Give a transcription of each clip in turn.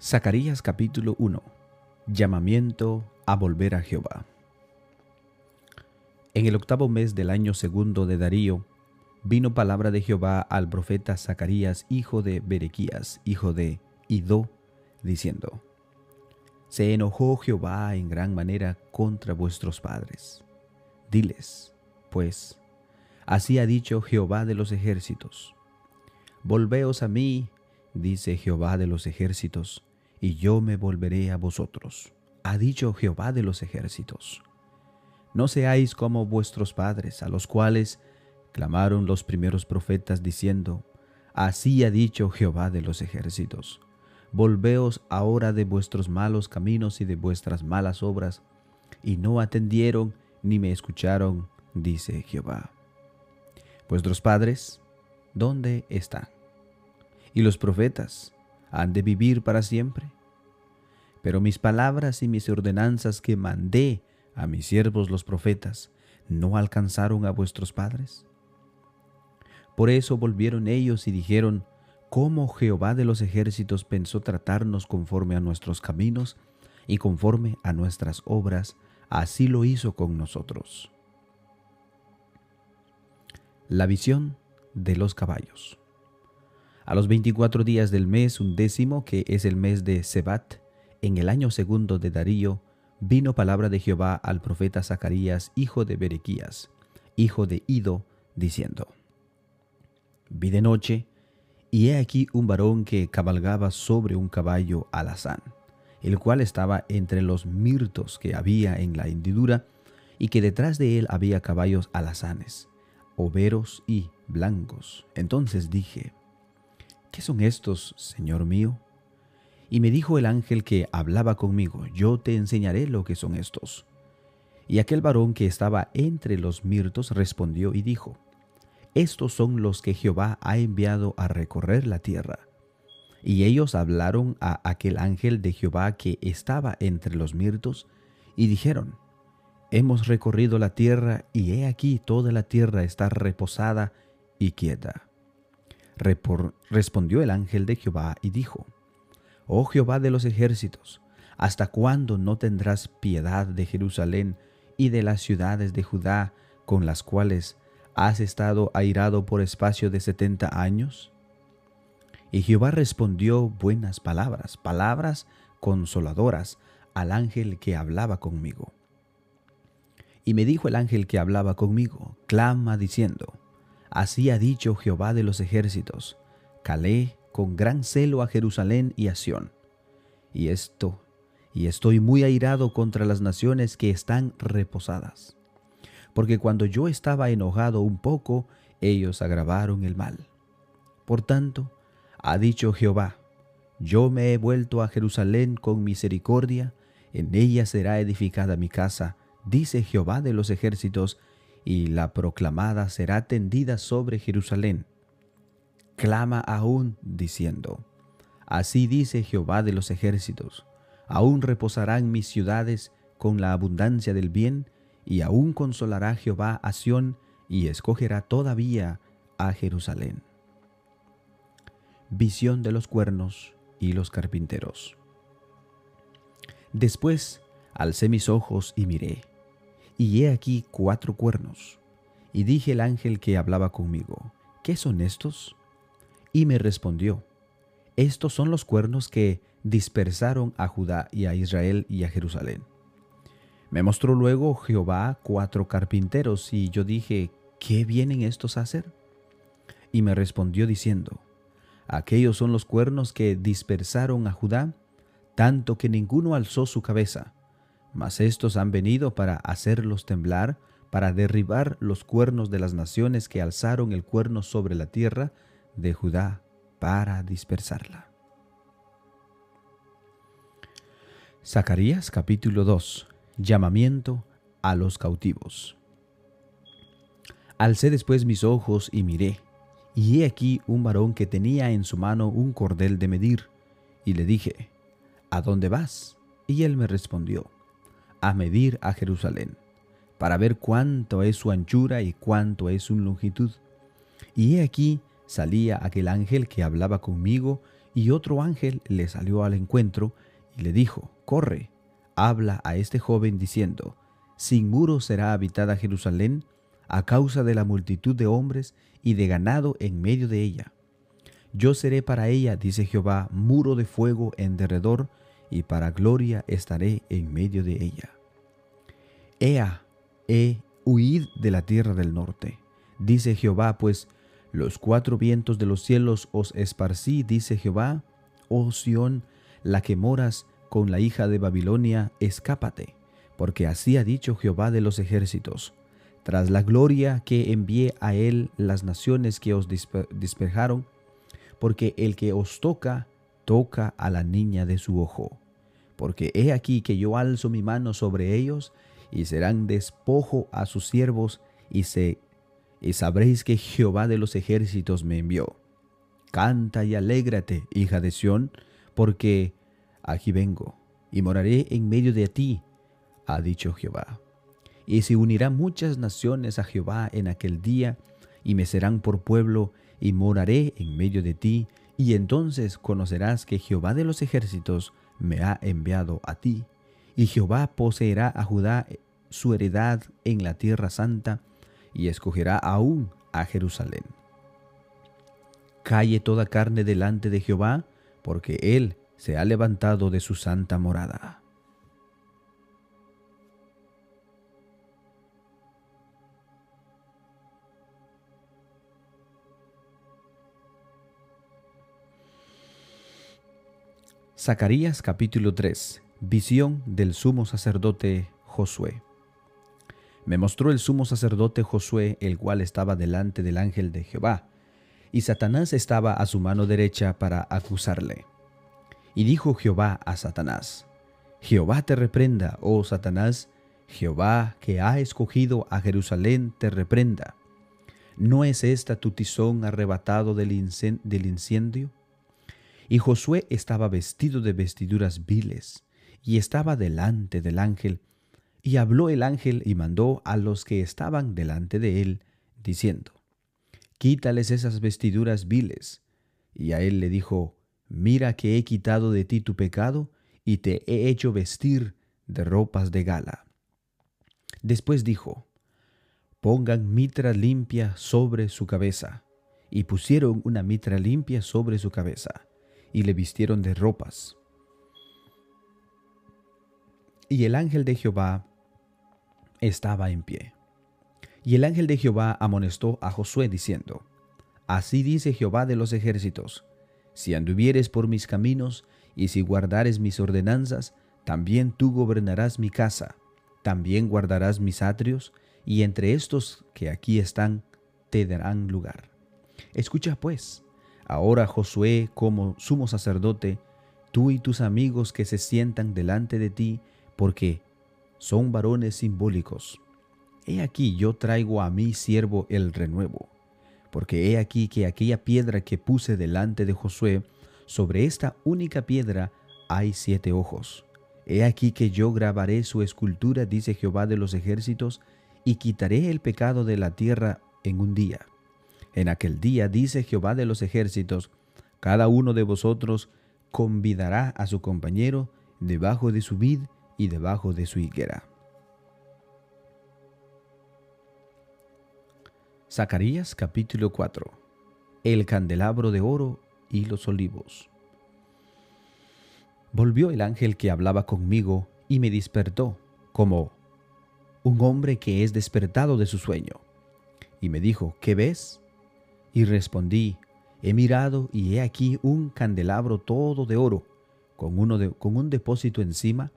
Zacarías capítulo 1 Llamamiento a volver a Jehová. En el octavo mes del año segundo de Darío, vino palabra de Jehová al profeta Zacarías, hijo de Berequías, hijo de Idó, diciendo, Se enojó Jehová en gran manera contra vuestros padres. Diles, pues, así ha dicho Jehová de los ejércitos, Volveos a mí, dice Jehová de los ejércitos, y yo me volveré a vosotros, ha dicho Jehová de los ejércitos. No seáis como vuestros padres, a los cuales clamaron los primeros profetas diciendo, Así ha dicho Jehová de los ejércitos. Volveos ahora de vuestros malos caminos y de vuestras malas obras, y no atendieron ni me escucharon, dice Jehová. Vuestros padres, ¿dónde están? Y los profetas, han de vivir para siempre. Pero mis palabras y mis ordenanzas que mandé a mis siervos los profetas, ¿no alcanzaron a vuestros padres? Por eso volvieron ellos y dijeron, ¿cómo Jehová de los ejércitos pensó tratarnos conforme a nuestros caminos y conforme a nuestras obras? Así lo hizo con nosotros. La visión de los caballos. A los veinticuatro días del mes undécimo, que es el mes de Sebat, en el año segundo de Darío, vino palabra de Jehová al profeta Zacarías, hijo de Berequías, hijo de Ido, diciendo, Vi de noche, y he aquí un varón que cabalgaba sobre un caballo alazán, el cual estaba entre los mirtos que había en la hendidura, y que detrás de él había caballos alazanes, overos y blancos. Entonces dije, ¿Qué son estos, Señor mío? Y me dijo el ángel que hablaba conmigo, yo te enseñaré lo que son estos. Y aquel varón que estaba entre los mirtos respondió y dijo, Estos son los que Jehová ha enviado a recorrer la tierra. Y ellos hablaron a aquel ángel de Jehová que estaba entre los mirtos, y dijeron, Hemos recorrido la tierra, y he aquí toda la tierra está reposada y quieta respondió el ángel de Jehová y dijo, Oh Jehová de los ejércitos, ¿hasta cuándo no tendrás piedad de Jerusalén y de las ciudades de Judá con las cuales has estado airado por espacio de setenta años? Y Jehová respondió buenas palabras, palabras consoladoras al ángel que hablaba conmigo. Y me dijo el ángel que hablaba conmigo, clama diciendo, Así ha dicho Jehová de los ejércitos, calé con gran celo a Jerusalén y a Sión. Y esto, y estoy muy airado contra las naciones que están reposadas. Porque cuando yo estaba enojado un poco, ellos agravaron el mal. Por tanto, ha dicho Jehová, yo me he vuelto a Jerusalén con misericordia, en ella será edificada mi casa, dice Jehová de los ejércitos, y la proclamada será tendida sobre Jerusalén. Clama aún diciendo, Así dice Jehová de los ejércitos, aún reposarán mis ciudades con la abundancia del bien, y aún consolará Jehová a Sión, y escogerá todavía a Jerusalén. Visión de los cuernos y los carpinteros. Después alcé mis ojos y miré, y he aquí cuatro cuernos. Y dije el ángel que hablaba conmigo, ¿qué son estos? Y me respondió, estos son los cuernos que dispersaron a Judá y a Israel y a Jerusalén. Me mostró luego Jehová cuatro carpinteros y yo dije, ¿qué vienen estos a hacer? Y me respondió diciendo, aquellos son los cuernos que dispersaron a Judá, tanto que ninguno alzó su cabeza mas estos han venido para hacerlos temblar, para derribar los cuernos de las naciones que alzaron el cuerno sobre la tierra de Judá, para dispersarla. Zacarías capítulo 2 Llamamiento a los cautivos. Alcé después mis ojos y miré, y he aquí un varón que tenía en su mano un cordel de medir, y le dije, ¿A dónde vas? Y él me respondió, a medir a Jerusalén, para ver cuánto es su anchura y cuánto es su longitud. Y he aquí salía aquel ángel que hablaba conmigo, Y otro ángel le salió al encuentro y le dijo, corre, habla a este joven diciendo, sin muros será habitada Jerusalén a causa de la multitud de hombres y de ganado en medio de ella. Yo seré para ella, dice Jehová, muro de fuego en derredor, y para gloria estaré en medio de ella. Ea, he huid de la tierra del norte, dice Jehová, pues los cuatro vientos de los cielos os esparcí, dice Jehová, oh Sión, la que moras con la hija de Babilonia, escápate, porque así ha dicho Jehová de los ejércitos. Tras la gloria que envié a él las naciones que os despejaron, porque el que os toca, toca a la niña de su ojo. Porque he aquí que yo alzo mi mano sobre ellos, y serán despojo a sus siervos, y, se, y sabréis que Jehová de los ejércitos me envió. Canta y alégrate, hija de Sión, porque aquí vengo, y moraré en medio de ti, ha dicho Jehová. Y se unirán muchas naciones a Jehová en aquel día, y me serán por pueblo, y moraré en medio de ti, y entonces conocerás que Jehová de los ejércitos me ha enviado a ti, y Jehová poseerá a Judá su heredad en la tierra santa, y escogerá aún a Jerusalén. Calle toda carne delante de Jehová, porque él se ha levantado de su santa morada. Zacarías capítulo 3 Visión del sumo sacerdote Josué Me mostró el sumo sacerdote Josué, el cual estaba delante del ángel de Jehová, y Satanás estaba a su mano derecha para acusarle. Y dijo Jehová a Satanás, Jehová te reprenda, oh Satanás, Jehová que ha escogido a Jerusalén te reprenda. ¿No es esta tu tizón arrebatado del, incendio? Y Josué estaba vestido de vestiduras viles, y estaba delante del ángel. Y habló el ángel y mandó a los que estaban delante de él, diciendo, Quítales esas vestiduras viles. Y a él le dijo, Mira que he quitado de ti tu pecado, y te he hecho vestir de ropas de gala. Después dijo, Pongan mitra limpia sobre su cabeza. Y pusieron una mitra limpia sobre su cabeza y le vistieron de ropas. Y el ángel de Jehová estaba en pie. Y el ángel de Jehová amonestó a Josué diciendo, Así dice Jehová de los ejércitos, si anduvieres por mis caminos y si guardares mis ordenanzas, también tú gobernarás mi casa, también guardarás mis atrios, y entre estos que aquí están te darán lugar. Escucha pues, Ahora Josué, como sumo sacerdote, tú y tus amigos que se sientan delante de ti, porque son varones simbólicos. He aquí yo traigo a mi siervo el renuevo, porque he aquí que aquella piedra que puse delante de Josué, sobre esta única piedra hay siete ojos. He aquí que yo grabaré su escultura, dice Jehová de los ejércitos, y quitaré el pecado de la tierra en un día. En aquel día, dice Jehová de los ejércitos, cada uno de vosotros convidará a su compañero debajo de su vid y debajo de su higuera. Zacarías capítulo 4 El candelabro de oro y los olivos. Volvió el ángel que hablaba conmigo y me despertó, como un hombre que es despertado de su sueño. Y me dijo, ¿qué ves? Y respondí, he mirado y he aquí un candelabro todo de oro, con, uno con un depósito encima,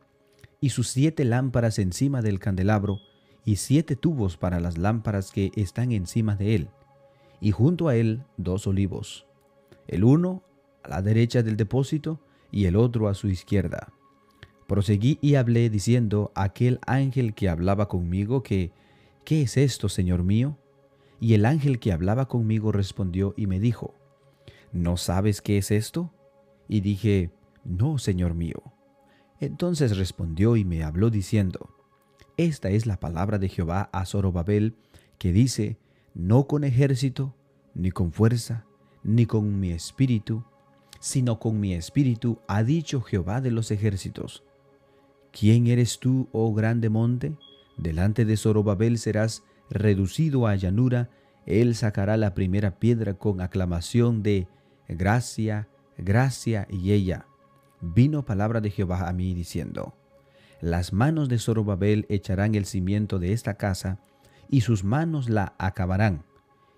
y sus siete lámparas encima del candelabro, y siete tubos para las lámparas que están encima de él, y junto a él dos olivos, el uno a la derecha del depósito y el otro a su izquierda. Proseguí y hablé diciendo a aquel ángel que hablaba conmigo que, ¿qué es esto, Señor mío? Y el ángel que hablaba conmigo respondió y me dijo, ¿no sabes qué es esto? Y dije, no, Señor mío. Entonces respondió y me habló diciendo, Esta es la palabra de Jehová a Zorobabel, que dice, no con ejército, ni con fuerza, ni con mi espíritu, sino con mi espíritu, ha dicho Jehová de los ejércitos. ¿Quién eres tú, oh grande monte? Delante de Zorobabel serás reducido a llanura, él sacará la primera piedra con aclamación de gracia, gracia, y ella. Vino palabra de Jehová a mí diciendo, Las manos de Zorobabel echarán el cimiento de esta casa, y sus manos la acabarán,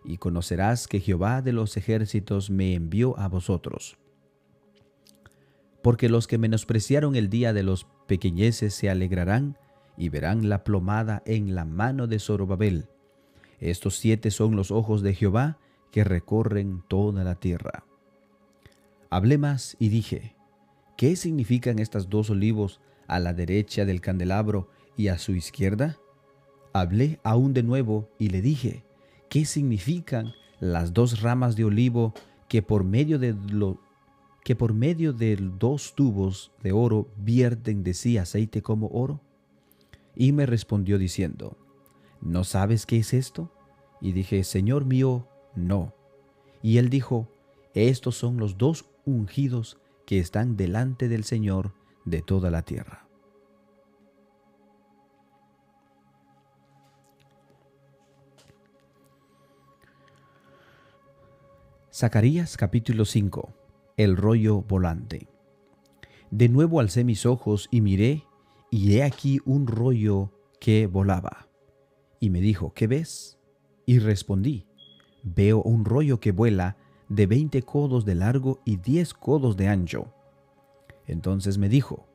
y conocerás que Jehová de los ejércitos me envió a vosotros. Porque los que menospreciaron el día de los pequeñeces se alegrarán, y verán la plomada en la mano de Zorobabel. Estos siete son los ojos de Jehová que recorren toda la tierra. Hablé más y dije, ¿qué significan estas dos olivos a la derecha del candelabro y a su izquierda? Hablé aún de nuevo y le dije, ¿qué significan las dos ramas de olivo que por medio de que por medio de dos tubos de oro vierten de sí aceite como oro? Y me respondió diciendo, ¿no sabes qué es esto? Y dije, Señor mío, no. Y él dijo, estos son los dos ungidos que están delante del Señor de toda la tierra. Zacarías capítulo 5 El rollo volante De nuevo alcé mis ojos y miré, y he aquí un rollo que volaba. Y me dijo, ¿qué ves? Y respondí, veo un rollo que vuela de veinte codos de largo y diez codos de ancho. Entonces me dijo,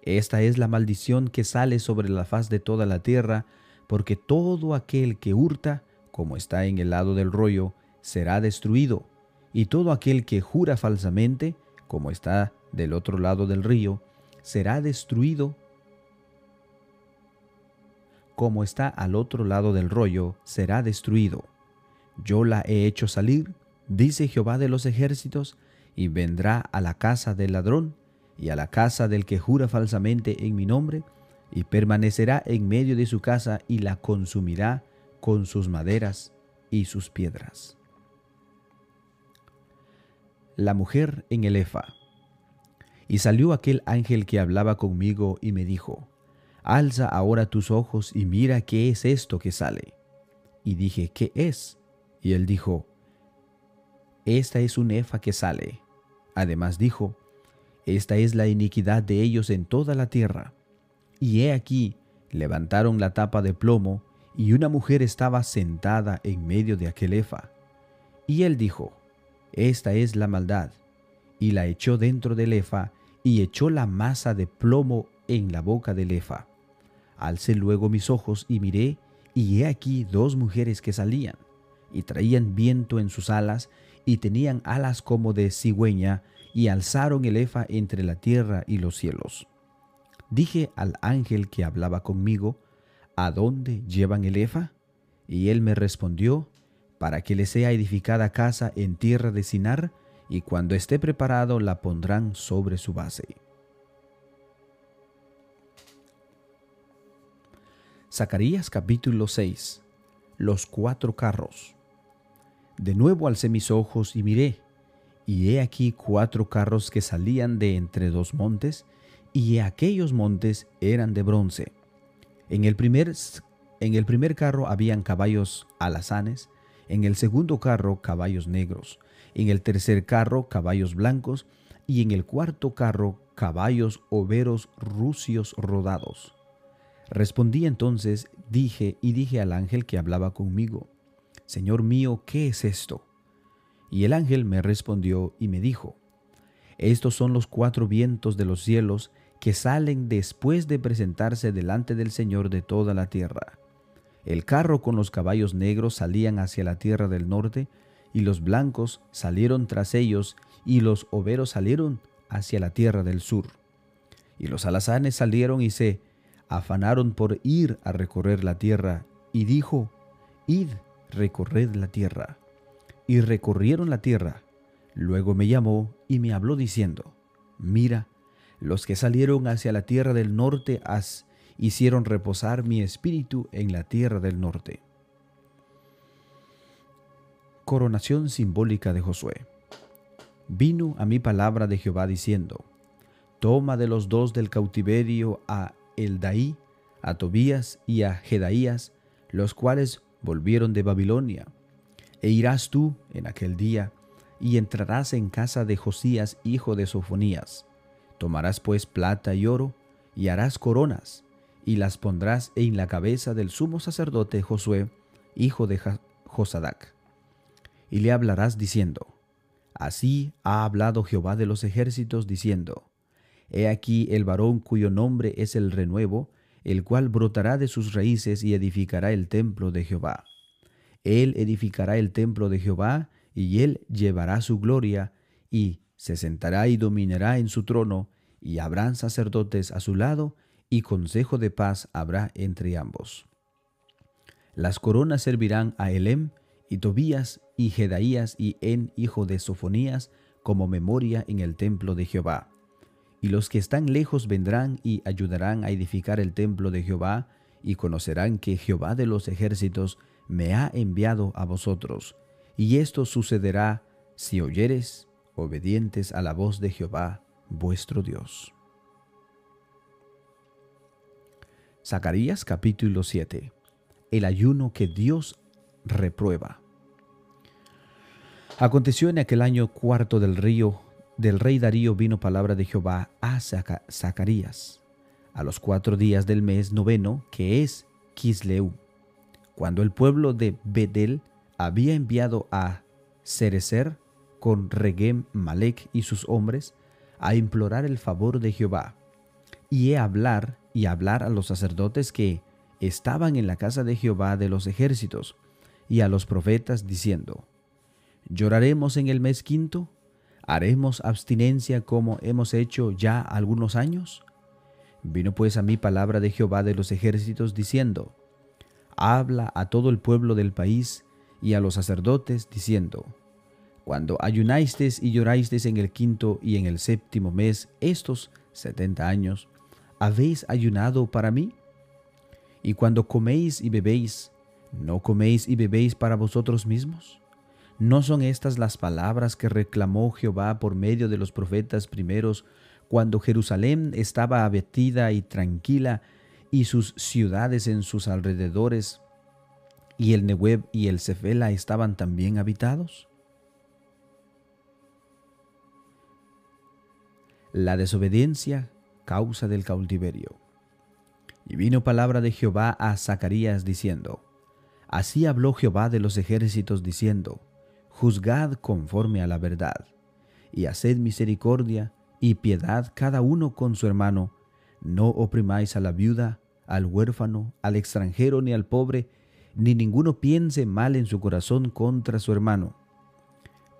Esta es la maldición que sale sobre la faz de toda la tierra, porque todo aquel que hurta, como está en el lado del rollo, será destruido, y todo aquel que jura falsamente, como está del otro lado del río, será destruido. Como está al otro lado del rollo, será destruido. Yo la he hecho salir dice Jehová de los ejércitos, y vendrá a la casa del ladrón y a la casa del que jura falsamente en mi nombre, y permanecerá en medio de su casa y la consumirá con sus maderas y sus piedras. La mujer en el Efa. Y salió aquel ángel que hablaba conmigo y me dijo, Alza ahora tus ojos y mira qué es esto que sale. Y dije, ¿qué es? Y él dijo, esta es un efa que sale. Además dijo, esta es la iniquidad de ellos en toda la tierra. Y he aquí, levantaron la tapa de plomo, y una mujer estaba sentada en medio de aquel efa. Y él dijo, esta es la maldad, y la echó dentro del efa, y echó la masa de plomo en la boca del efa. Alcé luego mis ojos y miré, y he aquí dos mujeres que salían, y traían viento en sus alas, y tenían alas como de cigüeña, y alzaron el efa entre la tierra y los cielos. Dije al ángel que hablaba conmigo, ¿A dónde llevan el efa? Y él me respondió, para que le sea edificada casa en tierra de Sinar, y cuando esté preparado la pondrán sobre su base. Zacarías capítulo 6 Los cuatro carros de nuevo alcé mis ojos y miré, y he aquí cuatro carros que salían de entre dos montes, y aquellos montes eran de bronce. En el primer, en el primer carro habían caballos alazanes, en el segundo carro caballos negros, en el tercer carro caballos blancos, y en el cuarto carro caballos overos rucios rodados. Respondí entonces, dije y dije al ángel que hablaba conmigo, Señor mío, ¿qué es esto? Y el ángel me respondió y me dijo, Estos son los cuatro vientos de los cielos que salen después de presentarse delante del Señor de toda la tierra. El carro con los caballos negros salían hacia la tierra del norte, y los blancos salieron tras ellos, y los overos salieron hacia la tierra del sur. Y los alazanes salieron y se afanaron por ir a recorrer la tierra, y dijo, Id recorred la tierra. Y recorrieron la tierra. Luego me llamó y me habló diciendo, mira, los que salieron hacia la tierra del norte as hicieron reposar mi espíritu en la tierra del norte. Coronación simbólica de Josué. vino a mi palabra de Jehová diciendo, Toma de los dos del cautiverio a Eldaí, a Tobías y a Jedaías, los cuales volvieron de Babilonia. E irás tú en aquel día, y entrarás en casa de Josías, hijo de Sofonías. Tomarás pues plata y oro, y harás coronas, y las pondrás en la cabeza del sumo sacerdote Josué, hijo de Josadac. Y le hablarás diciendo, Así ha hablado Jehová de los ejércitos, diciendo, He aquí el varón cuyo nombre es el renuevo, el cual brotará de sus raíces y edificará el templo de Jehová. Él edificará el templo de Jehová, y él llevará su gloria, y se sentará y dominará en su trono, y habrán sacerdotes a su lado, y consejo de paz habrá entre ambos. Las coronas servirán a Elem, y Tobías, y Jedaías, y En, hijo de Sofonías, como memoria en el templo de Jehová y los que están lejos vendrán y ayudarán a edificar el templo de Jehová, y conocerán que Jehová de los ejércitos me ha enviado a vosotros. Y esto sucederá si oyeres obedientes a la voz de Jehová vuestro Dios. Zacarías capítulo 7 El ayuno que Dios reprueba. Aconteció en aquel año cuarto del río del rey Darío vino palabra de Jehová a Zacarías a los cuatro días del mes noveno, que es Kisleu, cuando el pueblo de Bedel había enviado a Cerecer con Regem Malek y sus hombres a implorar el favor de Jehová, y a hablar y hablar a los sacerdotes que estaban en la casa de Jehová de los ejércitos, y a los profetas diciendo, ¿Lloraremos en el mes quinto? ¿Haremos abstinencia como hemos hecho ya algunos años? Vino pues a mí palabra de Jehová de los ejércitos diciendo, Habla a todo el pueblo del país y a los sacerdotes diciendo, Cuando ayunasteis y llorasteis en el quinto y en el séptimo mes estos setenta años, ¿habéis ayunado para mí? Y cuando coméis y bebéis, ¿no coméis y bebéis para vosotros mismos? ¿No son estas las palabras que reclamó Jehová por medio de los profetas primeros cuando Jerusalén estaba abatida y tranquila y sus ciudades en sus alrededores y el Nehueb y el Cefela estaban también habitados? La desobediencia causa del cautiverio. Y vino palabra de Jehová a Zacarías diciendo, Así habló Jehová de los ejércitos diciendo, juzgad conforme a la verdad, y haced misericordia y piedad cada uno con su hermano, no oprimáis a la viuda, al huérfano, al extranjero ni al pobre, ni ninguno piense mal en su corazón contra su hermano.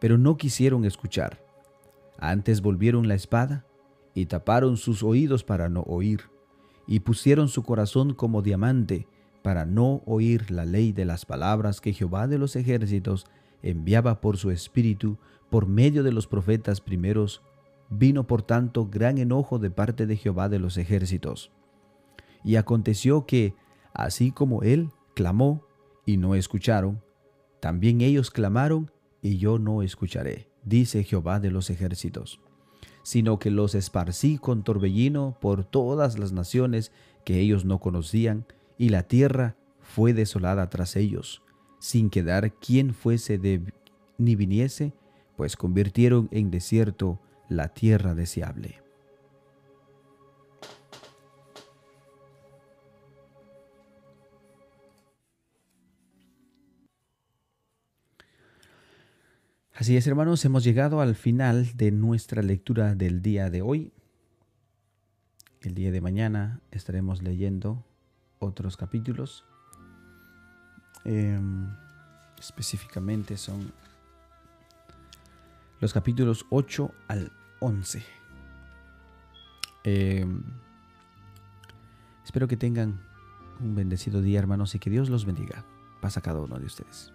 Pero no quisieron escuchar, antes volvieron la espada y taparon sus oídos para no oír, y pusieron su corazón como diamante para no oír la ley de las palabras que Jehová de los ejércitos enviaba por su espíritu por medio de los profetas primeros, vino por tanto gran enojo de parte de Jehová de los ejércitos. Y aconteció que, así como él clamó y no escucharon, también ellos clamaron y yo no escucharé, dice Jehová de los ejércitos, sino que los esparcí con torbellino por todas las naciones que ellos no conocían, y la tierra fue desolada tras ellos sin quedar quien fuese de, ni viniese, pues convirtieron en desierto la tierra deseable. Así es, hermanos, hemos llegado al final de nuestra lectura del día de hoy. El día de mañana estaremos leyendo otros capítulos. Em, específicamente son los capítulos 8 al 11. Em, espero que tengan un bendecido día, hermanos, y que Dios los bendiga. Pasa cada uno de ustedes.